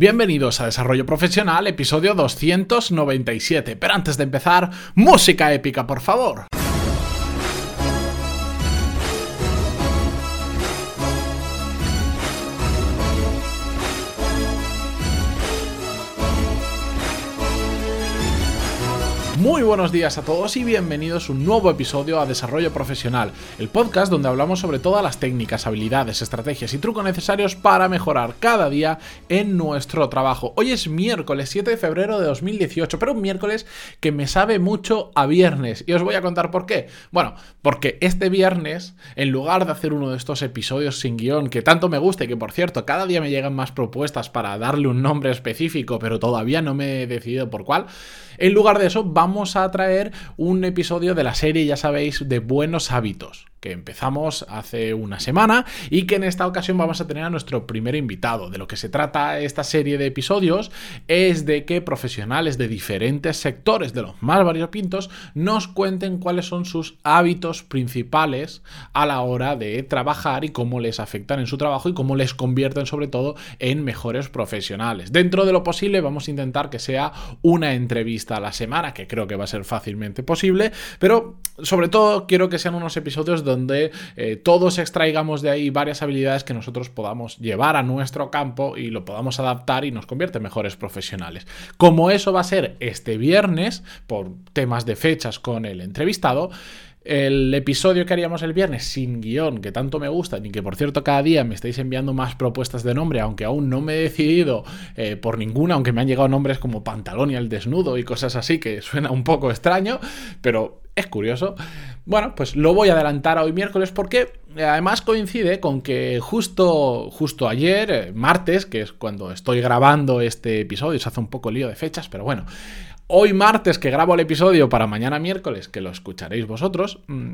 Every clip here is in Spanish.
Bienvenidos a Desarrollo Profesional, episodio 297. Pero antes de empezar, música épica, por favor. Muy buenos días a todos y bienvenidos a un nuevo episodio a Desarrollo Profesional, el podcast donde hablamos sobre todas las técnicas, habilidades, estrategias y trucos necesarios para mejorar cada día en nuestro trabajo. Hoy es miércoles 7 de febrero de 2018, pero un miércoles que me sabe mucho a viernes y os voy a contar por qué. Bueno, porque este viernes, en lugar de hacer uno de estos episodios sin guion que tanto me gusta y que por cierto cada día me llegan más propuestas para darle un nombre específico, pero todavía no me he decidido por cuál, en lugar de eso vamos vamos a traer un episodio de la serie, ya sabéis, de buenos hábitos que empezamos hace una semana y que en esta ocasión vamos a tener a nuestro primer invitado. De lo que se trata esta serie de episodios es de que profesionales de diferentes sectores, de los más variopintos, nos cuenten cuáles son sus hábitos principales a la hora de trabajar y cómo les afectan en su trabajo y cómo les convierten sobre todo en mejores profesionales. Dentro de lo posible vamos a intentar que sea una entrevista a la semana, que creo que va a ser fácilmente posible, pero sobre todo quiero que sean unos episodios donde eh, todos extraigamos de ahí varias habilidades que nosotros podamos llevar a nuestro campo y lo podamos adaptar y nos convierte en mejores profesionales. Como eso va a ser este viernes, por temas de fechas con el entrevistado, el episodio que haríamos el viernes sin guion, que tanto me gusta, y que por cierto cada día me estáis enviando más propuestas de nombre, aunque aún no me he decidido eh, por ninguna, aunque me han llegado nombres como Pantalón y el Desnudo y cosas así, que suena un poco extraño, pero es curioso. Bueno, pues lo voy a adelantar a hoy miércoles porque eh, además coincide con que justo, justo ayer, eh, martes, que es cuando estoy grabando este episodio, se hace un poco lío de fechas, pero bueno hoy martes que grabo el episodio para mañana miércoles, que lo escucharéis vosotros, mm,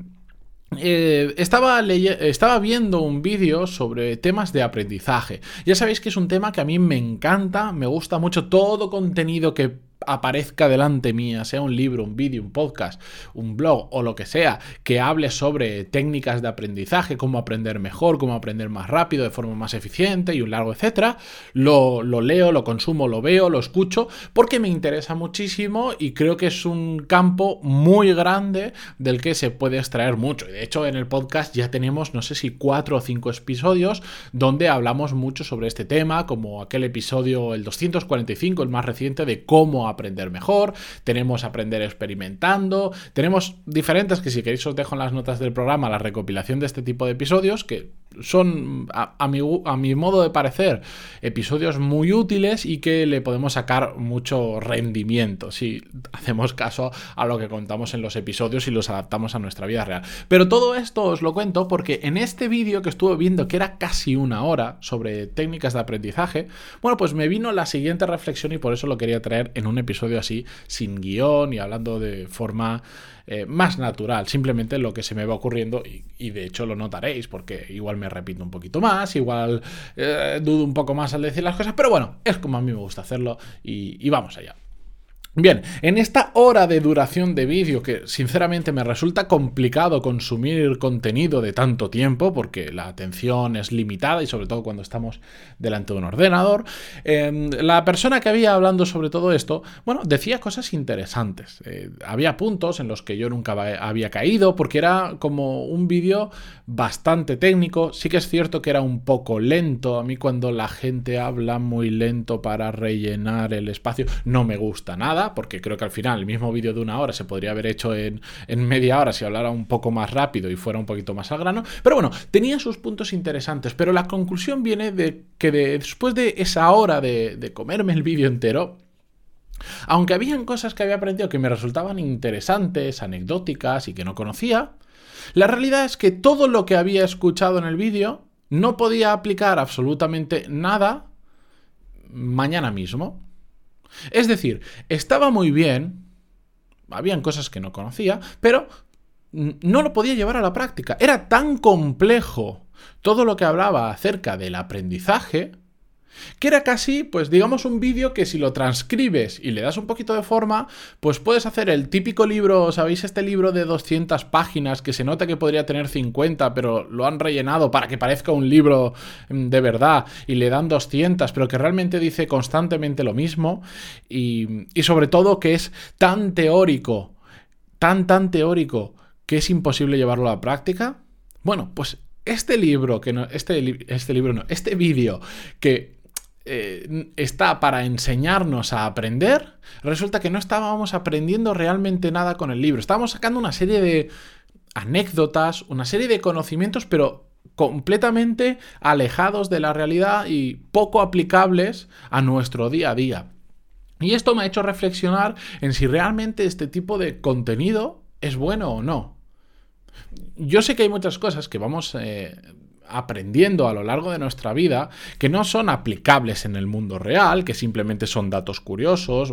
eh, estaba, estaba viendo un vídeo sobre temas de aprendizaje. Ya sabéis que es un tema que a mí me encanta, me gusta mucho todo contenido que aparezca delante mía, sea un libro, un vídeo, un podcast, un blog o lo que sea, que hable sobre técnicas de aprendizaje, cómo aprender mejor, cómo aprender más rápido, de forma más eficiente y un largo etcétera, lo, lo leo, lo consumo, lo veo, lo escucho, porque me interesa muchísimo y creo que es un campo muy grande del que se puede extraer mucho. Y de hecho, en el podcast ya tenemos, no sé si cuatro o cinco episodios donde hablamos mucho sobre este tema, como aquel episodio, el 245, el más reciente, de cómo aprender mejor, tenemos aprender experimentando, tenemos diferentes que si queréis os dejo en las notas del programa la recopilación de este tipo de episodios que son, a, mi, mi, modo de parecer, episodios muy útiles y que le podemos sacar mucho rendimiento si hacemos caso a lo que contamos en los episodios y los adaptamos a nuestra vida real. Pero todo esto os lo cuento porque en este vídeo que estuve viendo, que era casi una hora sobre técnicas de aprendizaje, bueno, pues me vino la siguiente reflexión y por eso lo quería traer en un episodio así, sin guion y hablando de forma eh, más natural, simplemente lo que se me va ocurriendo y, de hecho lo notaréis porque igual me repito un poquito más, igual eh, dudo un poco más al decir las cosas, pero bueno, es como a mí me gusta hacerlo y vamos allá. Bien, en esta hora de duración de vídeo, que sinceramente me resulta complicado consumir contenido de tanto tiempo, porque la atención es limitada y sobre todo cuando estamos delante de un ordenador, em, la persona que había hablando sobre todo esto, bueno, decía cosas interesantes. Eh, había puntos en los que yo nunca había caído, porque era como un vídeo bastante técnico. Sí que es cierto que era un poco lento. A mí cuando la gente habla muy lento para rellenar el espacio, no me gusta nada porque creo que al final el mismo vídeo de una hora se podría haber hecho en, media hora si hablara un poco más rápido y fuera un poquito más al grano. Pero bueno, tenía sus puntos interesantes, pero la conclusión viene de que después de esa hora de, de comerme el vídeo entero, aunque habían cosas que había aprendido que me resultaban interesantes, anecdóticas y que no conocía, la realidad es que todo lo que había escuchado en el vídeo no podía aplicar absolutamente nada mañana mismo. Es decir, estaba muy bien, habían cosas que no conocía, pero no lo podía llevar a la práctica. Era tan complejo todo lo que hablaba acerca del aprendizaje Que era casi, pues digamos, un vídeo que si lo transcribes y le das un poquito de forma, pues puedes hacer el típico libro, ¿sabéis? Este libro de 200 páginas que se nota que podría tener 50, pero lo han rellenado para que parezca un libro mm, de verdad y le dan 200, pero que realmente dice constantemente lo mismo y, y sobre todo que es tan teórico, tan, tan teórico que es imposible llevarlo a la práctica. Bueno, pues este libro, que no, este, este libro no, este vídeo que eh, está para enseñarnos a aprender, resulta que no estábamos aprendiendo realmente nada con el libro. Estábamos sacando una serie de anécdotas, una serie de conocimientos, pero completamente alejados de la realidad y poco aplicables a nuestro día a día. Y esto me ha hecho reflexionar en si realmente este tipo de contenido es bueno o no. Yo sé que hay muchas cosas que vamos eh, aprendiendo a lo largo de nuestra vida que no son aplicables en el mundo real, que simplemente son datos curiosos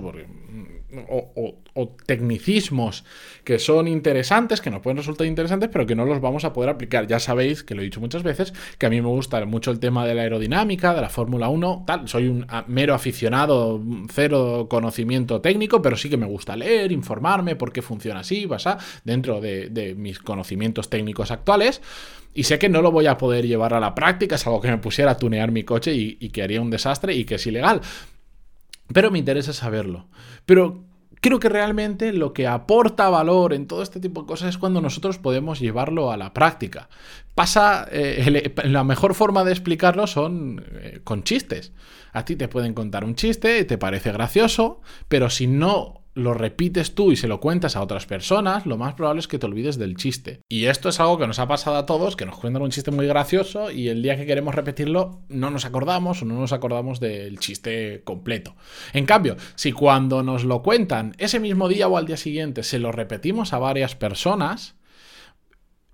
o, tecnicismos que son interesantes, que nos pueden resultar interesantes, pero que no los vamos a poder aplicar. Ya sabéis, que lo he dicho muchas veces, que a mí me gusta mucho el tema de la aerodinámica, de la Fórmula 1, tal. Soy un mero aficionado, cero conocimiento técnico, pero sí que me gusta leer, informarme por qué funciona así, pasa, dentro de mis conocimientos técnicos actuales. Y sé que no lo voy a poder llevar a la práctica, es algo que me pusiera a tunear mi coche y, que haría un desastre y que es ilegal. Pero me interesa saberlo. Pero creo que realmente lo que aporta valor en todo este tipo de cosas es cuando nosotros podemos llevarlo a la práctica. Pasa, eh, la mejor forma de explicarlo son eh, con chistes. A ti te pueden contar un chiste, te parece gracioso, pero si no lo repites tú y se lo cuentas a otras personas, lo más probable es que te olvides del chiste. Y esto es algo que nos ha pasado a todos, que nos cuentan un chiste muy gracioso y el día que queremos repetirlo no nos acordamos o no nos acordamos del chiste completo. En cambio, si cuando nos lo cuentan ese mismo día o al día siguiente se lo repetimos a varias personas,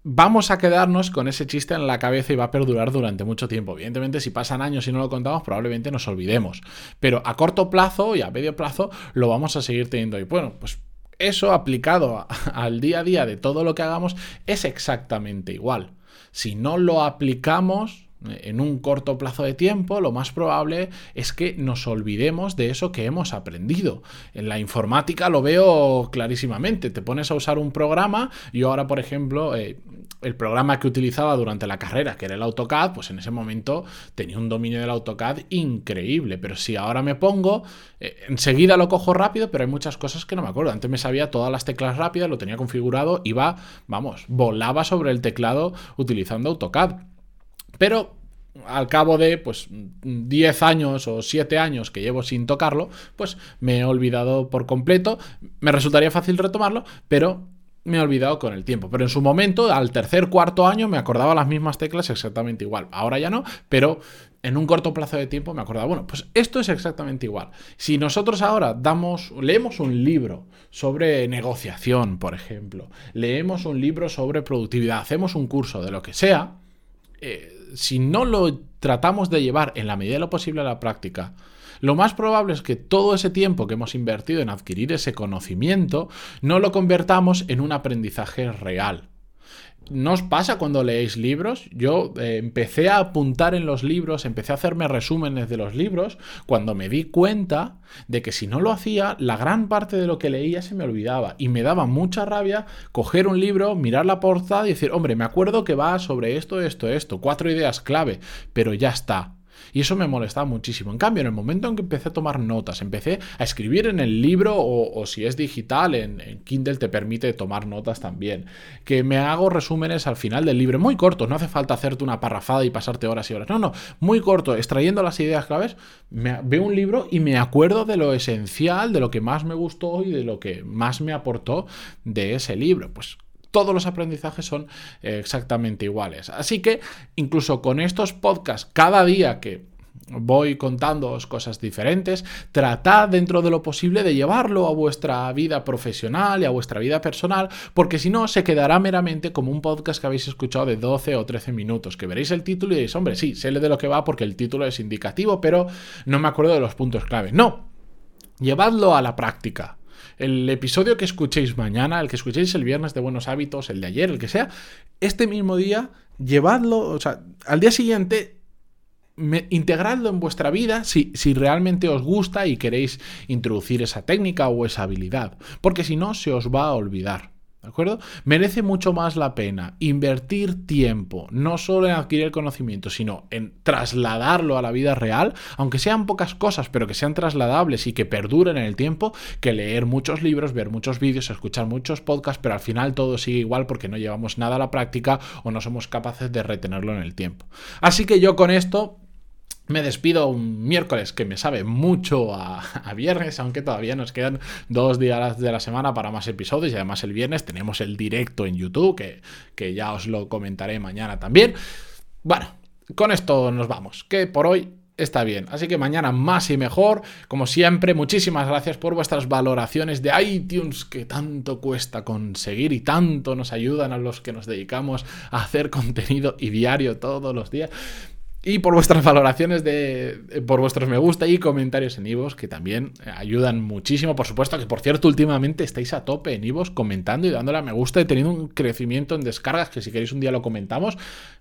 vamos a quedarnos con ese chiste en la cabeza y va a perdurar durante mucho tiempo. Evidentemente, si pasan años y no lo contamos, probablemente nos olvidemos. Pero a corto plazo y a medio plazo lo vamos a seguir teniendo. Y bueno, pues eso aplicado al día a día de todo lo que hagamos es exactamente igual. Si no lo aplicamos, en un corto plazo de tiempo, lo más probable es que nos olvidemos de eso que hemos aprendido. En la informática lo veo clarísimamente. Te pones a usar un programa, yo ahora, por ejemplo, eh, el programa que utilizaba durante la carrera, que era el AutoCAD, pues en ese momento tenía un dominio del AutoCAD increíble. Pero si ahora me pongo, eh, enseguida lo cojo rápido, pero hay muchas cosas que no me acuerdo. Antes me sabía todas las teclas rápidas, lo tenía configurado, iba, vamos, volaba sobre el teclado utilizando AutoCAD. Pero al cabo de pues 10 años o 7 años que llevo sin tocarlo, pues me he olvidado por completo. Me resultaría fácil retomarlo, pero me he olvidado con el tiempo. Pero en su momento, al tercer, cuarto año, me acordaba las mismas teclas exactamente igual. Ahora ya no, pero en un corto plazo de tiempo me acordaba. Bueno, pues esto es exactamente igual. Si nosotros ahora damos, leemos un libro sobre negociación, por ejemplo, leemos un libro sobre productividad, hacemos un curso de lo que sea, eh, si no lo tratamos de llevar en la medida de lo posible a la práctica, lo más probable es que todo ese tiempo que hemos invertido en adquirir ese conocimiento no lo convertamos en un aprendizaje real. ¿No os pasa cuando leéis libros? Yo eh, empecé a apuntar en los libros, empecé a hacerme resúmenes de los libros, cuando me di cuenta de que si no lo hacía, la gran parte de lo que leía se me olvidaba y me daba mucha rabia coger un libro, mirar la portada y decir, hombre, me acuerdo que va sobre esto, esto, esto, cuatro ideas clave, pero ya está, y eso me molestaba muchísimo. En cambio, en el momento en que empecé a tomar notas, empecé a escribir en el libro o, si es digital, en, Kindle te permite tomar notas también. Que me hago resúmenes al final del libro, muy cortos, no hace falta hacerte una parrafada y pasarte horas y horas. No, no, muy corto, extrayendo las ideas claves, me, veo un libro y me acuerdo de lo esencial, de lo que más me gustó y de lo que más me aportó de ese libro. Pues todos los aprendizajes son eh, exactamente iguales. Así que incluso con estos podcasts, cada día que voy contándoos cosas diferentes, tratad dentro de lo posible de llevarlo a vuestra vida profesional y a vuestra vida personal, porque si no se quedará meramente como un podcast que habéis escuchado de 12 o 13 minutos, que veréis el título y diréis, hombre, sí, sé de lo que va porque el título es indicativo, pero no me acuerdo de los puntos clave. No, llevadlo a la práctica el episodio que escuchéis mañana, el que escuchéis el viernes de Buenos Hábitos, el de ayer, el que sea, este mismo día, llevadlo, o sea, al día siguiente integradlo en vuestra vida si, si realmente os gusta y queréis introducir esa técnica o esa habilidad, porque si no se os va a olvidar. ¿De acuerdo? Merece mucho más la pena invertir tiempo, no solo en adquirir conocimiento, sino en trasladarlo a la vida real, aunque sean pocas cosas, pero que sean trasladables y que perduren en el tiempo, que leer muchos libros, ver muchos vídeos, escuchar muchos podcasts, pero al final todo sigue igual porque no llevamos nada a la práctica o no somos capaces de retenerlo en el tiempo. Así que yo con esto me despido un miércoles que me sabe mucho a, viernes, aunque todavía nos quedan dos días de la semana para más episodios y además el viernes tenemos el directo en YouTube, que, que ya os lo comentaré mañana también. Bueno, con esto nos vamos, que por hoy está bien. Así que mañana más y mejor. Como siempre, muchísimas gracias por vuestras valoraciones de iTunes que tanto cuesta conseguir y tanto nos ayudan a los que nos dedicamos a hacer contenido y diario todos los días. Y por vuestras valoraciones de. por vuestros me gusta y comentarios en Ivos, que también ayudan muchísimo. Por supuesto, que por cierto, últimamente estáis a tope en Ivos comentando y dándole a me gusta y teniendo un crecimiento en descargas, que si queréis un día lo comentamos,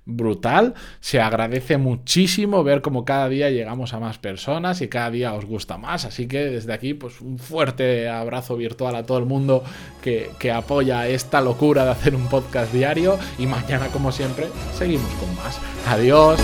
brutal. Se agradece muchísimo ver cómo cada día llegamos a más personas y cada día os gusta más. Así que desde aquí, pues un fuerte abrazo virtual a todo el mundo que, que apoya esta locura de hacer un podcast diario. Y mañana, como siempre, seguimos con más. Adiós.